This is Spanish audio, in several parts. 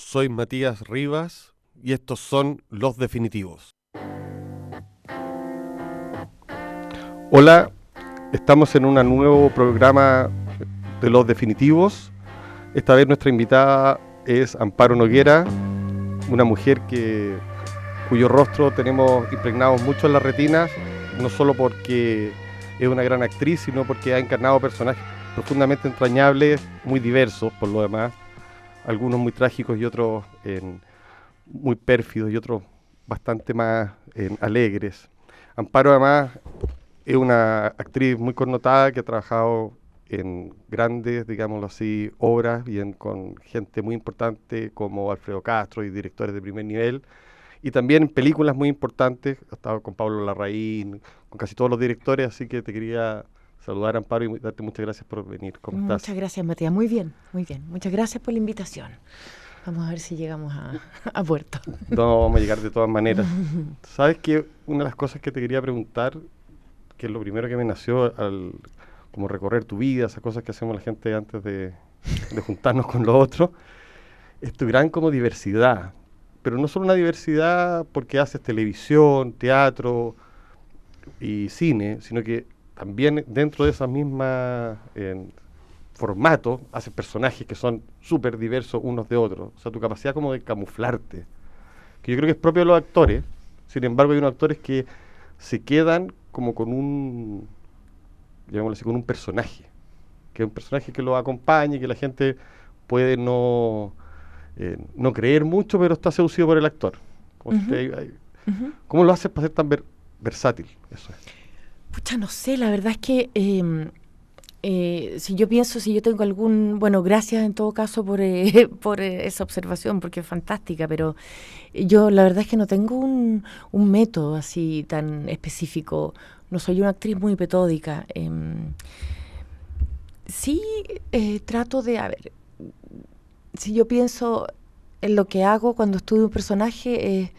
soy Matías Rivas y estos son Los Definitivos. Hola, estamos en un nuevo programa de Los Definitivos. Esta vez nuestra invitada es Amparo Noguera, una mujer que, cuyo rostro tenemos impregnados mucho en las retinas, no solo porque es una gran actriz, sino porque ha encarnado personajes profundamente entrañables, muy diversos por lo demás, algunos muy trágicos y otros muy pérfidos y otros bastante más alegres. Amparo además es una actriz muy connotada que ha trabajado en grandes, digámoslo así, obras y con gente muy importante como Alfredo Castro y directores de primer nivel. Y también en películas muy importantes, ha estado con Pablo Larraín, con casi todos los directores, así que te quería saludar, Amparo, y darte muchas gracias por venir. ¿Cómo muchas gracias, Matías. Muy bien, muy bien. Muchas gracias por la invitación. Vamos a ver si llegamos a, puerto. No, vamos a llegar de todas maneras. Sabes que una de las cosas que te quería preguntar, que es lo primero que me nació al como recorrer tu vida, esas cosas que hacemos la gente antes de, de juntarnos con los otros, es tu gran como diversidad. Pero no solo una diversidad porque haces televisión, teatro y cine, sino que también dentro de esa misma formato haces personajes que son súper diversos unos de otros. O sea, tu capacidad como de camuflarte, que yo creo que es propio de los actores. Sin embargo, hay unos actores que se quedan como con un, llamémoslo así, con un personaje. Que es un personaje que los acompaña y que la gente puede no, eh, no creer mucho, pero está seducido por el actor. ¿Cómo lo haces para ser tan versátil? Eso es. Pucha, no sé, la verdad es que em, eh, si yo pienso, si yo tengo algún, bueno, gracias en todo caso por, eh, por eh, esa observación, porque es fantástica, pero yo la verdad es que no tengo un, un método así tan específico, no soy una actriz muy metódica. Em, sí trato de, a ver, si yo pienso en lo que hago cuando estudio un personaje,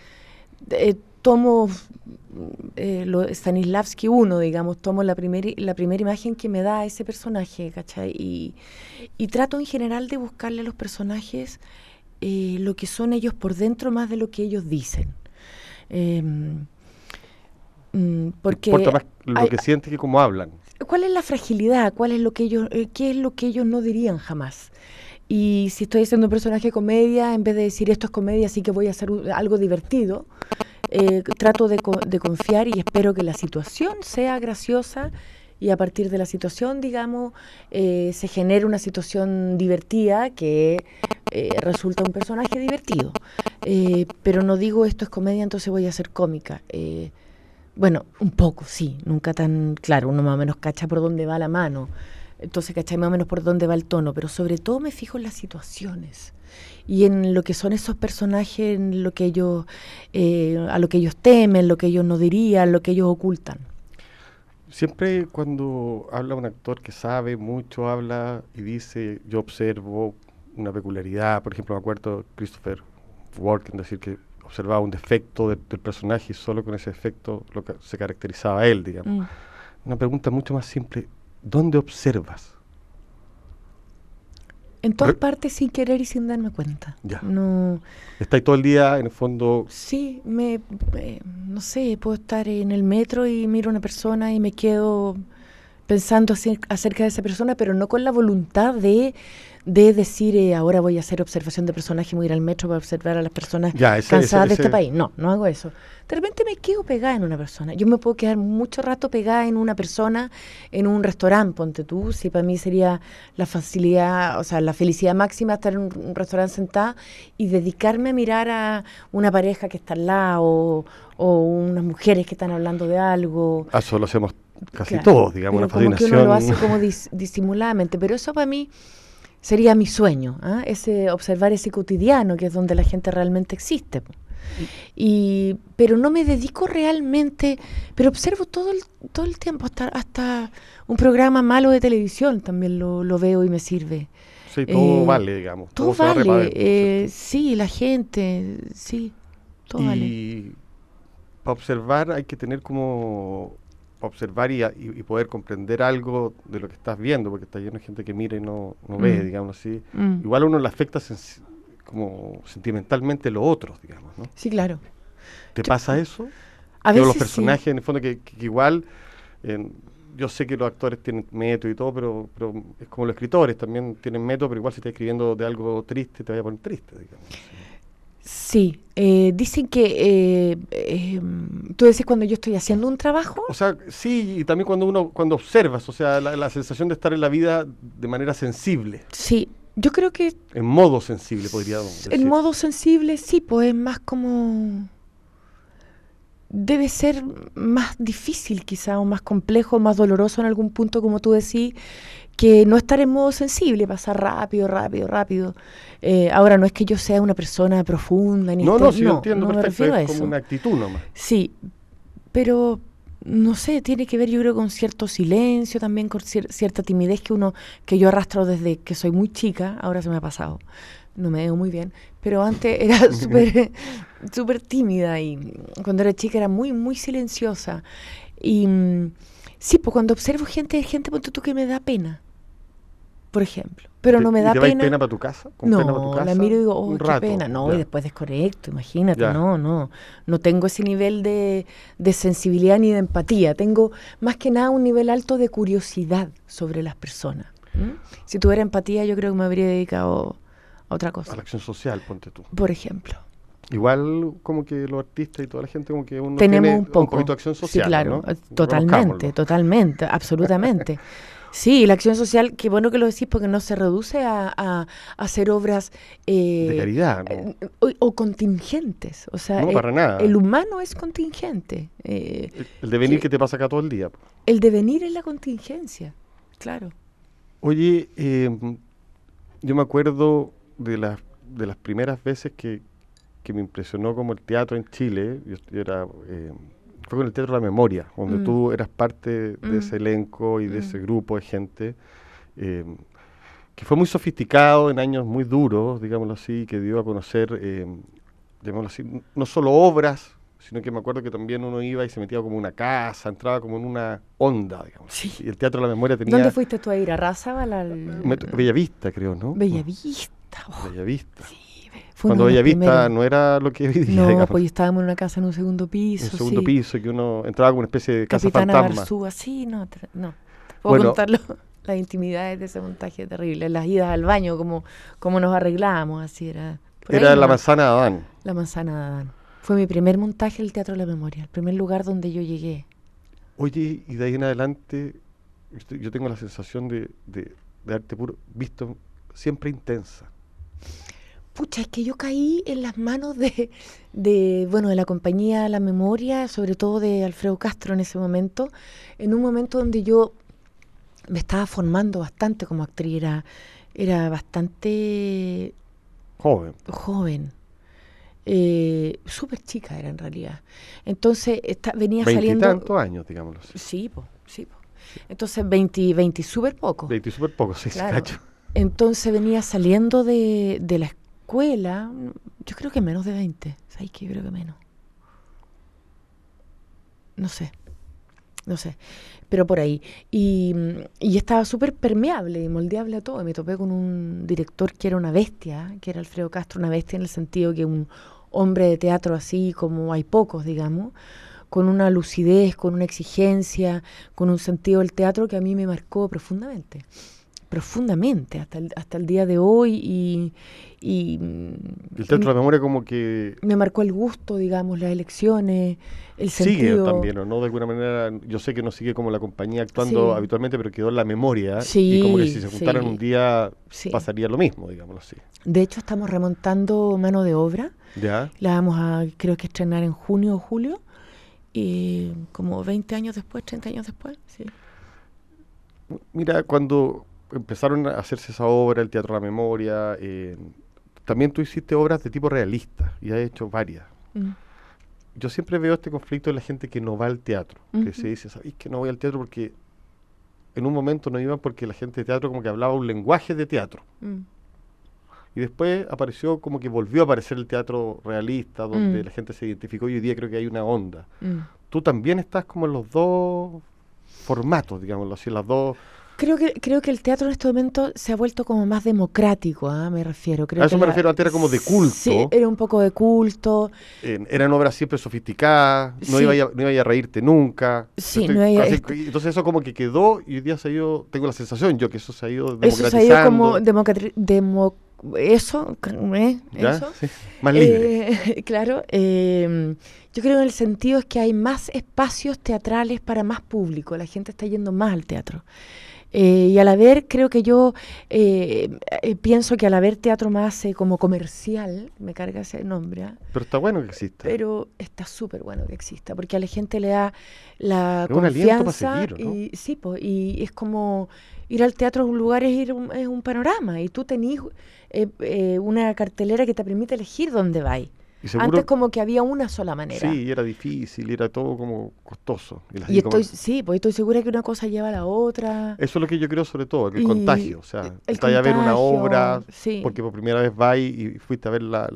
tomo eh, lo, Stanislavski 1, digamos, tomo la, primer, la primera imagen que me da ese personaje, ¿cachai? Y, y trato en general de buscarle a los personajes eh, lo que son ellos por dentro más de lo que ellos dicen. Mm, porque más lo que sienten que cómo hablan. ¿Cuál es la fragilidad? ¿Cuál es lo que ellos, eh, qué es lo que ellos no dirían jamás? Y si estoy haciendo un personaje de comedia, en vez de decir esto es comedia, sí que voy a hacer algo divertido, eh, trato de, confiar y espero que la situación sea graciosa y a partir de la situación, digamos, eh, se genere una situación divertida que eh, resulta un personaje divertido. pero no digo esto es comedia, entonces voy a ser cómica. bueno, un poco, sí, nunca tan claro, uno más o menos cacha por dónde va la mano, entonces cacha más o menos por dónde va el tono, pero sobre todo me fijo en las situaciones y en lo que son esos personajes, en lo que ellos, eh, a lo que ellos temen, lo que ellos no dirían, lo que ellos ocultan. Siempre cuando habla un actor que sabe mucho, habla y dice, yo observo una peculiaridad, por ejemplo, me acuerdo de Christopher Walken decir que observaba un defecto del, personaje y solo con ese defecto lo que se caracterizaba a él, digamos. Mm. Una pregunta mucho más simple, ¿dónde observas? En todas partes sin querer y sin darme cuenta. Ya. No. ¿Estáis todo el día en el fondo? Sí, me, no sé, puedo estar en el metro y miro a una persona y me quedo pensando acerca de esa persona, pero no con la voluntad de de decir eh, ahora voy a hacer observación de personaje, voy a ir al metro para observar a las personas cansadas de este país. No, no hago eso. De repente me quedo pegada en una persona. Yo me puedo quedar mucho rato pegada en una persona en un restaurante, ponte tú. Si para mí sería la facilidad, o sea, la felicidad máxima estar en un, restaurante sentada y dedicarme a mirar a una pareja que está al lado o, unas mujeres que están hablando de algo. Ah, eso lo hacemos casi todos, digamos, una fascinación. Como que uno lo hace como disimuladamente, pero eso para mí sería mi sueño, ¿ah? ese observar ese cotidiano que es donde la gente realmente existe. Y, pero no me dedico realmente, pero observo todo el, todo el tiempo, hasta, hasta un programa malo de televisión también lo, lo veo y me sirve. Sí, todo eh, vale, digamos. Todo, vale, eh, sí, la gente, sí, todo vale. Y para observar hay que tener como observar y, poder comprender algo de lo que estás viendo, porque está lleno de gente que mira y no, no ve, mm. digamos así. Mm. Igual a uno le afecta como sentimentalmente lo otro, digamos, ¿no? Sí, claro. ¿Te pasa eso? A veces los sí. personajes, en el fondo, que, que igual, en- yo sé que los actores tienen método y todo, pero, pero es como los escritores, también tienen método, pero igual si estás escribiendo de algo triste, te vaya a poner triste, digamos. Sí, eh, dicen que eh, eh, tú decís cuando yo estoy haciendo un trabajo, O sea, sí, y también cuando uno, cuando observas, o sea, la, la sensación de estar en la vida de manera sensible, sí, yo creo que en modo sensible, podría decir. en modo sensible sí, pues es más como debe ser más difícil quizá o más complejo, más doloroso en algún punto, como tú decís, que no estar en modo sensible, pasar rápido, rápido, rápido. Eh, ahora no es que yo sea una persona profunda ni No, no, sí, yo entiendo no me perfecto, refiero es como eso. una actitud nomás. Sí, pero no sé, tiene que ver yo creo con cierto silencio, también con cier- cierta timidez que uno, que yo arrastro desde que soy muy chica, ahora se me ha pasado, no me veo muy bien, pero antes era súper súper tímida y cuando era chica era muy, muy silenciosa. Y mm, sí, pues cuando observo gente, gente, ponte tú que me da pena, por ejemplo, pero ¿Te- no me y da te vais pena. pena para tu casa? ¿Con pena para tu No, casa? la miro y digo, oh, Un qué rato, pena. No, ya. y después desconecto, imagínate, Ya. no, no. No tengo ese nivel de, de sensibilidad ni de empatía. Tengo más que nada un nivel alto de curiosidad sobre las personas. Si tuviera empatía, yo creo que me habría dedicado a otra A cosa. la acción social, ponte tú. Por ejemplo. Igual como que los artistas y toda la gente como que uno Tenemos tiene un poco. poquito de acción social, sí, claro, ¿no? eh, totalmente, totalmente, absolutamente. Sí, la acción social, qué bueno que lo decís porque no se reduce a, a- a hacer obras eh, De caridad, ¿no? eh, o, o contingentes. O sea, No, para nada. el humano es contingente. eh, El- El devenir que- que te pasa acá todo el día. el devenir es la contingencia, claro. Oye, eh, yo me acuerdo de las, de las primeras veces que, que me impresionó como el teatro en Chile. Yo, yo era, eh, fue con el Teatro de la Memoria, donde Mm. tú eras parte de Mm. ese elenco y de Mm. ese grupo de gente. eh, que fue muy sofisticado en años muy duros, digámoslo así, que dio a conocer, eh, llamémoslo así, no solo obras, sino que me acuerdo que también uno iba y se metía como en una casa, entraba como en una onda, digamos. Sí. Y el Teatro de la Memoria tenía... ¿Dónde fuiste tú a ir? ¿A Razabal? Al... Bellavista, creo, ¿no? Bellavista. oh, Bellavista. sí, Cuando Bellavista no era lo que hoy día, No, digamos, pues estábamos en una casa en un segundo un piso. segundo sí. piso, que uno entraba como una especie de casa Capitana fantasma. Garzúa, sí, no, no. Puedo Bueno. contarlo, las intimidades de ese montaje terrible, las idas al baño, como, como nos arreglábamos, así era. Por ahí Era la manzana de Adán. La manzana de Adán. Fue mi primer montaje del Teatro de la Memoria, el primer lugar donde yo llegué. Oye, y de ahí en adelante, estoy- yo tengo la sensación de, de, de arte puro, visto siempre intensa. Pucha, es que yo caí en las manos de, de, bueno, de la compañía La Memoria, sobre todo de Alfredo Castro en ese momento, en un momento donde yo me estaba formando bastante como actriz, era, era bastante Joven. joven, eh, súper chica era en realidad. Entonces esta- venía saliendo... años, digámoslo así. Sí, po, sí, po. Entonces 20, 20 súper poco. Veinte y súper poco, sí, sí, Claro. cacho. Entonces venía saliendo de, de la escuela, yo creo que menos de 20, ¿sabes qué? Yo creo que menos. No sé, no sé, pero por ahí. Y, y estaba súper permeable y moldeable a todo. Y me topé con un director que era una bestia, que era Alfredo Castro, una bestia en el sentido que un hombre de teatro así como hay pocos, digamos, con una lucidez, con una exigencia, con un sentido del teatro que a mí me marcó profundamente profundamente hasta el, hasta el día de hoy y, y, mm, El Teatro de la Memoria como que me marcó el gusto, digamos, las elecciones, el sigue sentido. también, ¿o no? De alguna manera, yo sé que no sigue como la compañía actuando Sí. habitualmente, pero quedó en la memoria. Sí, y como que si se juntaran sí. un día pasaría lo mismo, digámoslo así. De hecho, estamos remontando mano de obra. ¿Ya? La vamos a, creo que estrenar en junio o julio. Y como 20 años después, 30 años después, sí. Mira, cuando empezaron a hacerse esa obra, el Teatro de la Memoria, eh, también tú hiciste obras de tipo realista y has hecho varias. Mm. Yo siempre veo este conflicto de la gente que no va al teatro, que se dice, ¿sabéis que no voy al teatro porque en un momento no iban porque la gente de teatro como que hablaba un lenguaje de teatro? Mm. Y después apareció como que volvió a aparecer el teatro realista, donde Mm. la gente se identificó y hoy día creo que hay una onda. Tú también estás como en los dos formatos, digámoslo así, las dos Creo que, creo que el teatro en este momento se ha vuelto como más democrático, ¿ah? me refiero. Creo a eso que me la- refiero, antes era como de culto. Sí, era un poco de culto. Eh, eran obras siempre sofisticadas, no, Sí. iba a, no iba a reírte nunca. Sí, Estoy no iba- casi- est- entonces eso como que quedó y hoy día se ha ido, tengo la sensación yo que eso se ha ido Eso democratizando. se ha ido como eso, ¿eh? eso. Sí, Más libre. Eh, claro, eh, yo creo en el sentido es que hay más espacios teatrales para más público, la gente está yendo más al teatro. Eh, y al haber, creo que yo eh, eh, pienso que al haber teatro más eh, como comercial, me carga ese nombre, ¿ah? Pero está bueno que exista. pero está súper bueno que exista, porque a la gente le da la Es un confianza seguir, ¿no? y sí, po, y es como ir al teatro a un lugar es ir un, es un panorama y tú tenés eh, eh, una cartelera que te permite elegir dónde vais. Y seguro, Antes como que había una sola manera. sí, era difícil, era todo como costoso. Y estoy, sí, pues estoy segura que una cosa lleva a la otra. Eso es lo que yo creo sobre todo, el Y contagio. O sea, el estás a ver una obra sí. porque por primera vez vas y fuiste a ver la,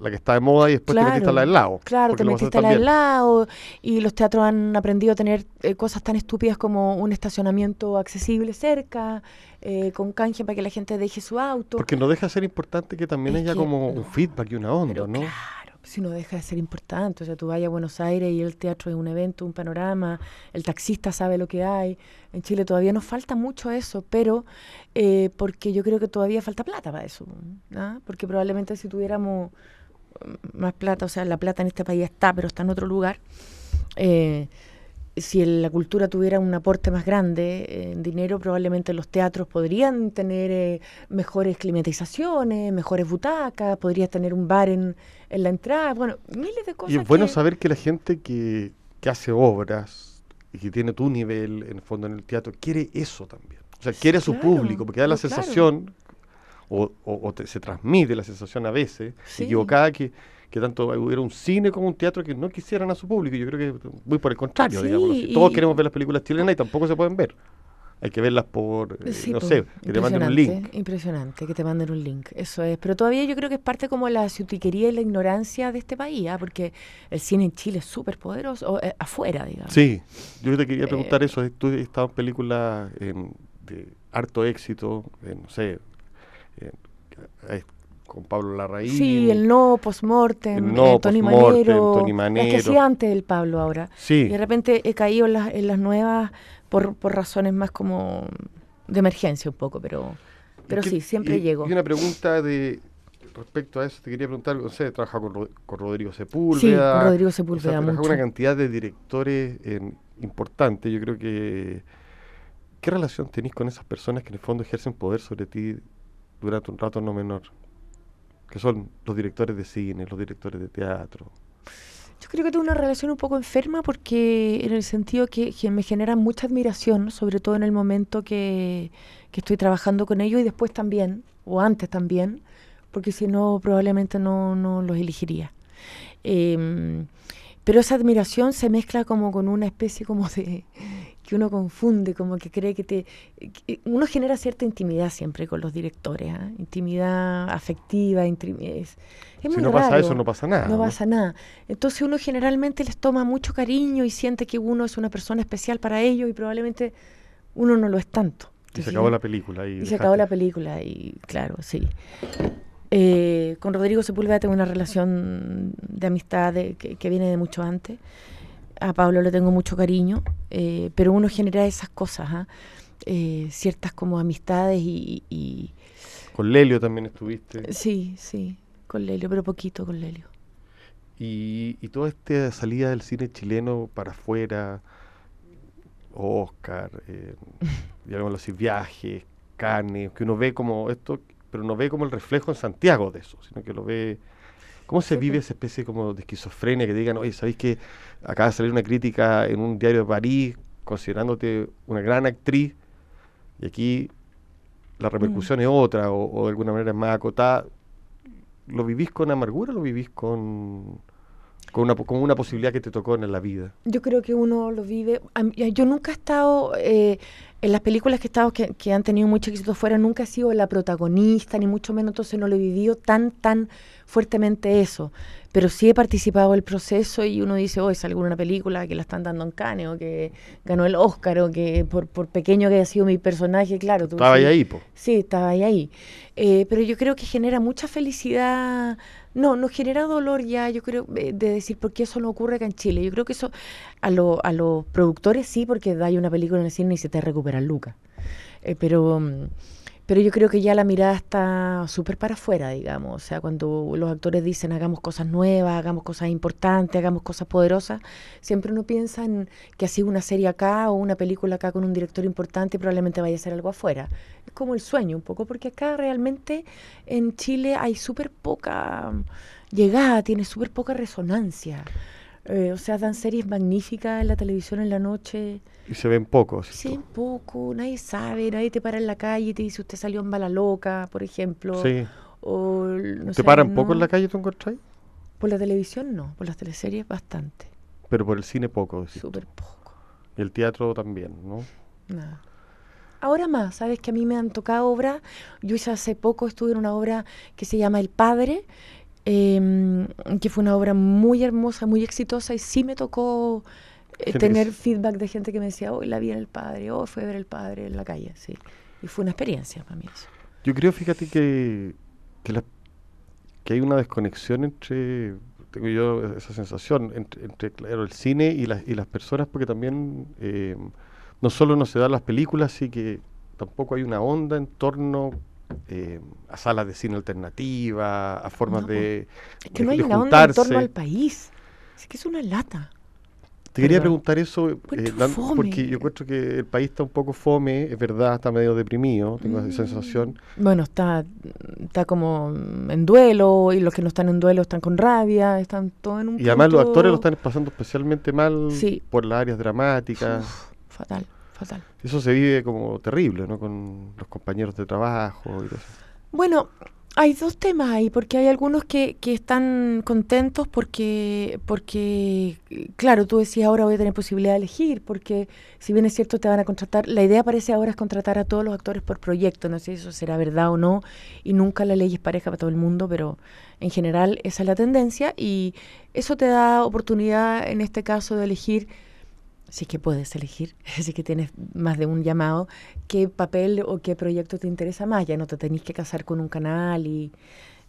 la que está de moda y después te metiste a la del lado. Claro, te metiste a la del lado y los teatros han aprendido a tener eh, cosas tan estúpidas como un estacionamiento accesible cerca, eh, con canje para que la gente deje su auto. Porque no deja de ser importante que también Es haya que como un feedback y una onda, ¿no? claro, si no deja de ser importante. O sea, tú vayas a Buenos Aires y el teatro es un evento, un panorama, el taxista sabe lo que hay. En Chile todavía nos falta mucho eso, pero eh, porque yo creo que todavía falta plata para eso. ¿ah? Porque probablemente si tuviéramos mm, más plata, o sea, la plata en este país está, pero está en otro lugar. eh, si la cultura tuviera un aporte más grande en dinero, probablemente los teatros podrían tener eh, mejores climatizaciones, mejores butacas, podrías tener un bar en, en la entrada, bueno, miles de cosas. Y es bueno que- saber que la gente que, que hace obras y que tiene tu nivel, en el fondo, en el teatro, quiere eso también. O sea, quiere a su Claro, público, porque da la claro. sensación, o, o- o te- se transmite la sensación a veces, Sí. equivocada, que, que tanto hubiera un cine como un teatro que no quisieran a su público. Yo creo que muy por el contrario, Sí, digamos. Todos queremos ver las películas chilenas y tampoco se pueden ver. Hay que verlas por, eh, Sí, no po, sé, que te manden un link. Impresionante, que te manden un link, eso es. Pero todavía yo creo que es parte como la ciutiquería y la ignorancia de este país, ¿ah? porque el cine en Chile es súper poderoso, o, eh, afuera, digamos. Sí, yo te quería preguntar Eh, eso. Tú estado en películas en- de harto éxito, en, no sé, en- con Pablo Larraín. Sí, el no postmortem, No eh, Tony Postmortem, Manero, Tony las que Manero. hacía antes el Pablo ahora. Sí, Y de repente he caído en las, en las nuevas por, por razones más como de emergencia un poco, pero, pero ¿Y qué- sí, siempre y- llego. Y una pregunta de respecto a eso, te quería preguntar, no sé, trabaja con, Ro- con Rodrigo Sepúlveda. Sí, con Rodrigo o sea, Sepúlveda trabaja con mucho. una cantidad de directores eh, importantes. Yo creo que... ¿Qué relación tenés con esas personas que en el fondo ejercen poder sobre ti durante un rato no menor? Que son los directores de cine, los directores de teatro. Yo creo que tengo una relación un poco enferma porque en el sentido que, que me genera mucha admiración, sobre todo en el momento que, que estoy trabajando con ellos y después también, o antes también, porque si no probablemente no, no los elegiría. Em, pero esa admiración se mezcla como con una especie como de que uno confunde, como que cree que te... que uno genera cierta intimidad siempre con los directores, ¿ah? intimidad afectiva, intimi- es, es si no pasa eso, no pasa nada. No ¿no? pasa nada. Entonces uno generalmente les toma mucho cariño y siente que uno es una persona especial para ellos y probablemente uno no lo es tanto. Y se ¿Te acabó la película. Y, Y se acabó la película y claro, sí. Eh, con Rodrigo Sepúlveda tengo una relación de amistad de- que, que viene de mucho antes. A Pablo le tengo mucho cariño, eh, pero uno genera esas cosas, ¿ah? Eh, ciertas como amistades y, y- Con Lelio también estuviste. sí, sí, con Lelio, pero poquito con Lelio. Y, y toda esta salida del cine chileno para afuera, Oscar, eh, digamos así, viajes, Cannes, que uno ve como esto, pero no ve como el reflejo en Santiago de eso, sino que lo ve... ¿Cómo se vive esa especie como de esquizofrenia que digan, oye, ¿sabéis que acaba de salir una crítica en un diario de París considerándote una gran actriz y aquí la repercusión es otra o, o de alguna manera es más acotada? ¿Lo vivís con amargura o lo vivís con, con, una, con una posibilidad que te tocó en la vida? Yo creo que uno lo vive. Yo nunca he estado eh, en las películas que he estado, que, que han tenido mucho éxito fuera, nunca he sido la protagonista, ni mucho menos, entonces no lo he vivido tan, tan fuertemente eso. Pero sí he participado del proceso y uno dice, oh, es alguna película que la están dando en Cannes o que ganó el Oscar o que por, por pequeño que haya sido mi personaje, claro. Tú, Estaba sí, ahí, po. Sí, estaba ahí. ahí. Eh, pero yo creo que genera mucha felicidad. No, no genera dolor ya, yo creo, eh, de decir por qué eso no ocurre acá en Chile. Yo creo que eso a, lo, a los productores sí, porque hay una película en el cine y se te recupera lucas. Eh, pero, mm, pero yo creo que ya la mirada está súper para afuera, digamos. O sea, cuando los actores dicen hagamos cosas nuevas, hagamos cosas importantes, hagamos cosas poderosas, siempre uno piensa en que así una serie acá o una película acá con un director importante probablemente vaya a ser algo afuera. Es como el sueño un poco, porque acá realmente en Chile hay súper poca llegada, tiene súper poca resonancia. Eh, o sea, dan series magníficas en la televisión en la noche. Y se ven pocos. Sí, poco, nadie sabe, nadie te para en la calle y te dice usted salió en bala loca, por ejemplo. Sí. O, no ¿Te sé, paran poco en la calle, tú encontrás? Por la televisión no, por las teleseries bastante, Pero por el cine poco. tú. súper poco, Y el teatro también, ¿no? nada. Ahora más, sabes que a mí me han tocado obras, yo hice hace poco estuve en una obra que se llama El Padre, em, que fue una obra muy hermosa, muy exitosa y sí me tocó tener s- feedback de gente que me decía, hoy la vi en El Padre, hoy fue a ver El Padre en la calle, sí. Y fue una experiencia para mí eso. Yo creo, fíjate, que, que, la- que hay una desconexión entre, tengo yo esa sensación, entre, entre, claro, el cine y, las y las personas, porque también eh, no solo no se dan las películas, sí que tampoco hay una onda en torno eh, a salas de cine alternativa, a formas No, de, Es que de- no hay una onda en torno al país. Es que es una lata. Te quería preguntar eso, eh, fome. porque yo encuentro que el país está un poco fome, es verdad, está medio deprimido, tengo esa Mm. sensación. Bueno, está, está como en duelo y los que no están en duelo están con rabia, están todos en un Y además los punto- actores lo están pasando especialmente mal Sí. por las áreas dramáticas. Uf, fatal, fatal. Eso se vive como terrible, ¿no? Con los compañeros de trabajo y todo eso. Bueno, hay dos temas ahí, porque hay algunos que, que están contentos porque, porque, claro, tú decías ahora voy a tener posibilidad de elegir, porque si bien es cierto te van a contratar, la idea parece ahora es contratar a todos los actores por proyecto, no sé si eso será verdad o no, y nunca la ley es pareja para todo el mundo, pero en general esa es la tendencia y eso te da oportunidad en este caso de elegir si es que puedes elegir, si es que tienes más de un llamado, qué papel o qué proyecto te interesa más, ya no te tenés que casar con un canal y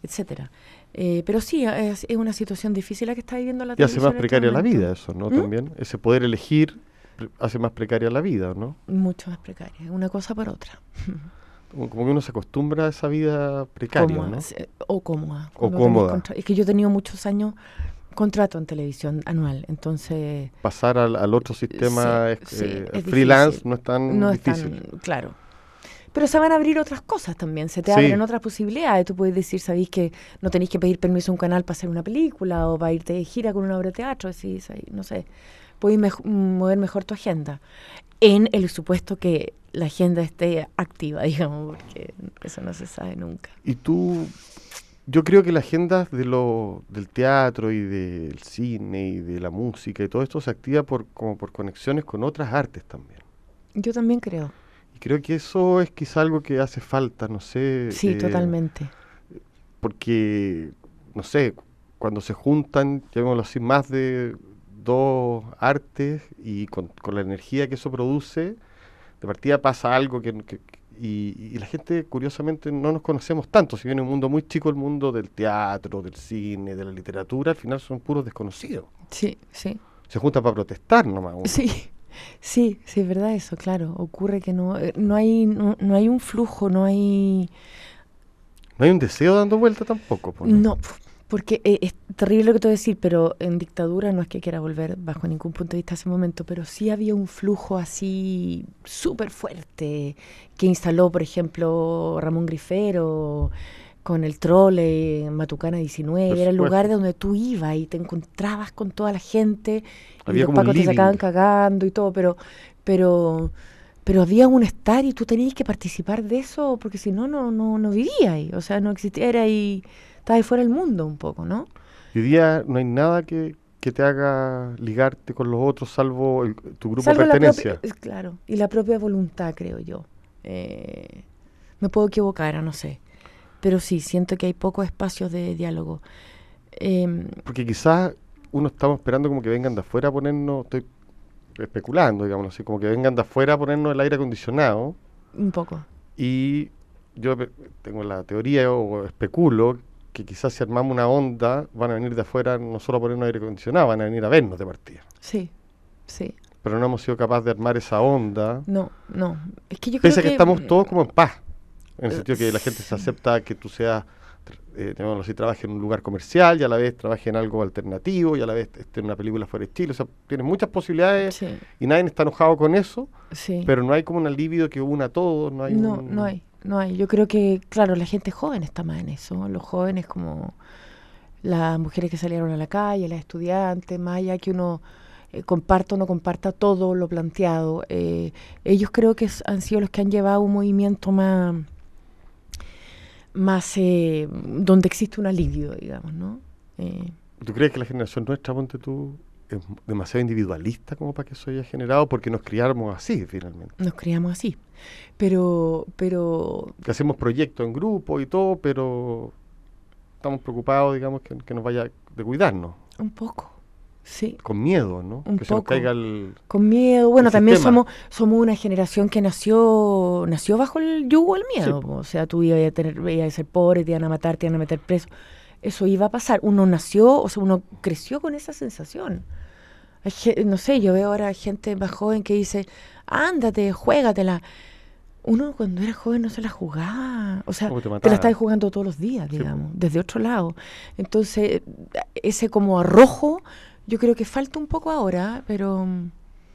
etcétera. Eh, pero sí, es, es una situación difícil la que está viviendo la Y hace más televisión en este precaria la vida eso, ¿no? ¿Mm? También. Ese poder elegir hace más precaria la vida, ¿no? Mucho más precaria, una cosa por otra. Como que uno se acostumbra a esa vida precaria, Cómoda, ¿no? O cómoda. O cómoda. Es que yo he tenido muchos años contrato en televisión anual, entonces Pasar al, al otro sistema Sí, es- sí, eh, es freelance difícil. no es tan no es difícil. tan claro. Pero se van a abrir otras cosas también, se te Sí. abren otras posibilidades. Tú puedes decir, sabéis que no tenéis que pedir permiso a un canal para hacer una película o para irte de gira con una obra de teatro, así, no sé. Podéis mej- mover mejor tu agenda. En el supuesto que la agenda esté activa, digamos, porque eso no se sabe nunca. Y tú, yo creo que la agenda de lo, del teatro y del cine y de la música y todo esto se activa por, como por conexiones con otras artes también. Yo también creo. Y creo que eso es quizá algo que hace falta, no sé. Sí, eh, totalmente. Porque, no sé, cuando se juntan, llamémoslo así, más de dos artes y con, con la energía que eso produce, de partida pasa algo que... que- y, y la gente, curiosamente, no nos conocemos tanto. Si bien es un mundo muy chico, el mundo del teatro, del cine, de la literatura, al final son puros desconocidos. Sí, sí. Se juntan para protestar nomás. uno. Sí, sí, sí, es verdad eso, claro. Ocurre que no, eh, no hay, no, no hay un flujo, no hay, No hay un deseo dando vuelta tampoco. po, ¿no? Porque eh, es terrible lo que te voy a decir, pero en dictadura no es que quiera volver bajo ningún punto de vista a ese momento, pero sí había un flujo así súper fuerte que instaló, por ejemplo, Ramón Grifero con el trole en Matucana 19, Por era el lugar de donde tú ibas y te encontrabas con toda la gente y Había los como un pacos te sacaban cagando y todo, pero, pero, pero había un estar y tú tenías que participar de eso porque si no, no, no, no vivías ahí, o sea, no existía, era ahí, estabas ahí fuera del mundo un poco, ¿no? Y hoy día no hay nada que, que te haga ligarte con los otros, salvo tu grupo de pertenencia. claro, y la propia voluntad, creo yo. Eh, me puedo equivocar, no sé. Pero sí, siento que hay pocos espacios de diálogo. Em, Porque quizás uno estamos esperando como que vengan de afuera a ponernos, estoy especulando, digamos así, como que vengan de afuera a ponernos el aire acondicionado. Un poco. Y yo tengo la teoría o especulo que quizás si armamos una onda van a venir de afuera no solo a ponernos aire acondicionado, van a venir a vernos de partida. Sí, sí. Pero no hemos sido capaces de armar esa onda. No, no. Es que yo creo que, que estamos todos como en paz. En el sentido que la gente se acepta que tú seas eh, así, trabaje en un lugar comercial y a la vez trabaje en algo alternativo y a la vez esté en una película fuera de Chile. O sea, tienes muchas posibilidades y nadie está enojado con eso, pero no hay como un alivio que una a todos. No, hay no, no hay, no hay. Yo creo que, claro, la gente joven está más en eso. Los jóvenes como las mujeres que salieron a la calle, las estudiantes, más allá que uno eh, comparta o no comparta todo lo planteado. Eh, ellos creo que han sido los que han llevado un movimiento más más eh, donde existe un alivio, digamos, ¿no? Eh, ¿Tú crees que la generación nuestra, ponte tú, es demasiado individualista como para que eso haya generado? Porque nos criamos así, finalmente. Nos criamos así. Pero, pero... Que hacemos proyectos en grupo y todo, pero estamos preocupados, digamos, que, que nos vaya de cuidarnos. Un poco. Sí. Con miedo, ¿no? que se nos caiga el. Con miedo. Bueno, también somos somos una generación que nació nació bajo el yugo del miedo. O sea, tú ibas a, tener, ibas a ser pobre, te iban a matar, te iban a meter preso. Eso iba a pasar. Uno nació, o sea, uno creció con esa sensación. no sé, yo veo ahora gente más joven que dice, ándate, juégatela. Uno cuando era joven no se la jugaba. O sea, te, la estás jugando todos los días, digamos, desde otro lado. Entonces, ese como arrojo yo creo que falta un poco ahora, pero...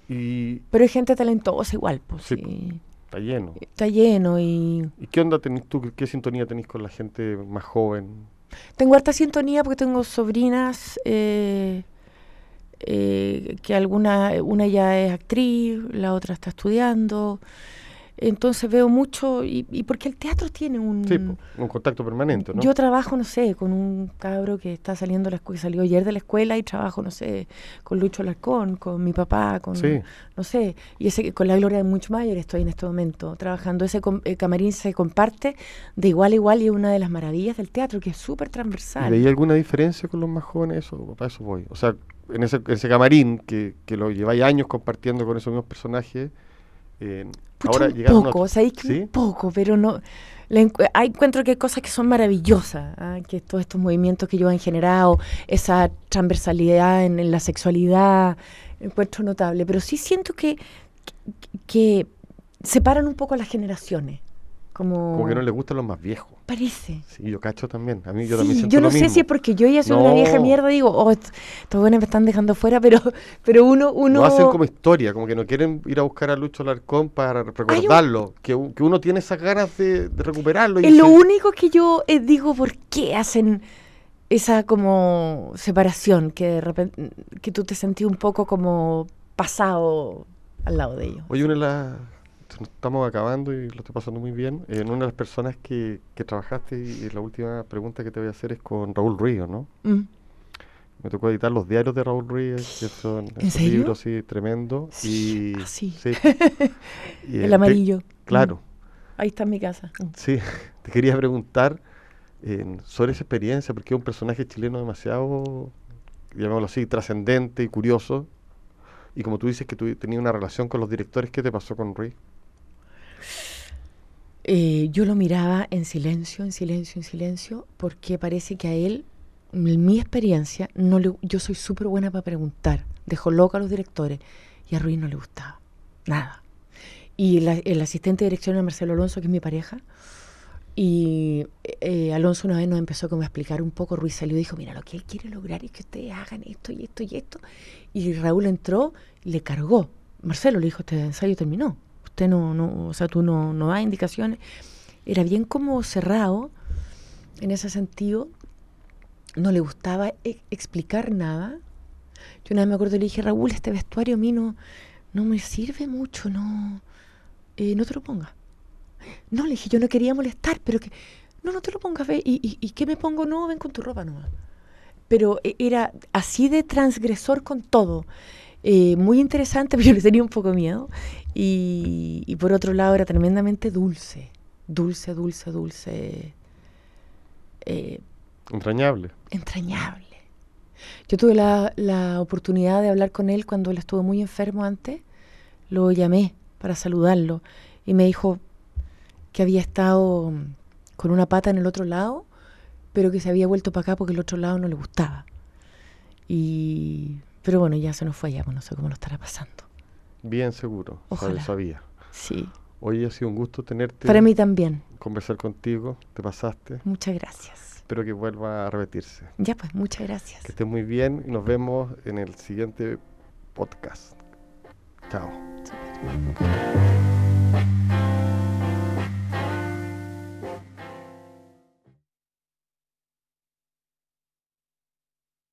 pero hay gente talentosa igual, pues sí. Está lleno. Está lleno y... ¿Y qué onda tenés tú? ¿Qué sintonía tenés con la gente más joven? Tengo harta sintonía porque tengo sobrinas eh, eh, que alguna, una ya es actriz, la otra está estudiando. Entonces veo mucho, y, porque el teatro tiene un... Sí, un contacto permanente, ¿no? Yo trabajo, no sé, con un cabro que está saliendo, la escuela, salió ayer de la escuela y trabajo, no sé, con Lucho Alarcón, con mi papá, con... No sé, y ese con la Gloria de Mucho Mayor estoy en este momento trabajando. Ese eh, camarín se comparte de igual a igual y es una de las maravillas del teatro, que es súper transversal. ¿Y hay alguna diferencia con los más jóvenes? Eso, para eso voy. O sea, en ese, ese camarín que, que lo lleváis años compartiendo con esos mismos personajes ahora un poco, o sea, un poco, pero no. hay, encuentro que hay cosas que son maravillosas, ¿ah? que todos estos movimientos que yo han generado, esa transversalidad en, la sexualidad, encuentro notable, pero sí siento que, que separan un poco las generaciones. Como... que no le gustan los más viejos. Parece. Sí, yo cacho también. A mí yo también siento Yo no sé si es porque yo ya soy una vieja mierda digo, oh, estos buenos me están dejando fuera, pero, pero uno, uno... Lo hacen como historia, como que no quieren ir a buscar a Lucho Larcón para recordarlo, que, que, uno tiene esas ganas de, recuperarlo. es lo único que yo eh, digo, ¿por qué hacen esa como separación? Que de repente, que tú te sentís un poco como pasado al lado de ellos. Oye, una de las estamos acabando y lo estoy pasando muy bien. En una de las personas que, que trabajaste, y, la última pregunta que te voy a hacer es con Raúl Río, ¿no? Mm. Me tocó editar los diarios de Raúl Río, que son ¿En libros sí, tremendo. Y, ah, sí. El amarillo. claro. Mm. Ahí está en mi casa. Mm. Sí, te quería preguntar sobre esa experiencia, porque es un personaje chileno demasiado, llamémoslo así, trascendente y curioso. Y como tú dices que tú tenías una relación con los directores, ¿qué te pasó con Ruiz? Eh, yo lo miraba en silencio, en silencio, en silencio, porque parece que a él, en mi experiencia, no le, yo soy súper buena para preguntar. Dejó loca a los directores y a Ruiz no le gustaba. Nada. Y el asistente de dirección era Marcelo Alonso, que es mi pareja. Y eh, Alonso una vez nos empezó como a explicar un poco, Ruiz salió y dijo, mira, lo que él quiere lograr es que ustedes hagan esto y esto y esto. Y Raúl entró le cargó. Marcelo le dijo, este ensayo terminó usted no, no o sea, tú no, no das indicaciones. Era bien como cerrado en ese sentido. No le gustaba e, explicar nada. Yo una vez me acuerdo le dije, Raúl, este vestuario a mí no, no me sirve mucho, no, eh, no te lo pongas. No, le dije, yo no quería molestar, pero que, no, no te lo pongas, ve, y, y, ¿qué me pongo? No, ven con tu ropa nomás. pero e, era así de transgresor con todo. Eh, muy interesante, pero yo le tenía un poco miedo. Y, y, por otro lado era tremendamente dulce, dulce, dulce, dulce. Eh, entrañable. Entrañable. Yo tuve la, la, oportunidad de hablar con él cuando él estuvo muy enfermo antes. Lo llamé para saludarlo y me dijo que había estado con una pata en el otro lado, pero que se había vuelto para acá porque el otro lado no le gustaba. Y, pero bueno, ya se nos fue allá, pues no sé cómo lo estará pasando. Bien seguro, Ojalá. sabía. Sí. Hoy ha sido un gusto tenerte. Para mí también. Conversar contigo, te pasaste. Muchas gracias. Espero que vuelva a repetirse. Ya pues, muchas gracias. Que estés muy bien y nos vemos en el siguiente podcast. Chao. Chao.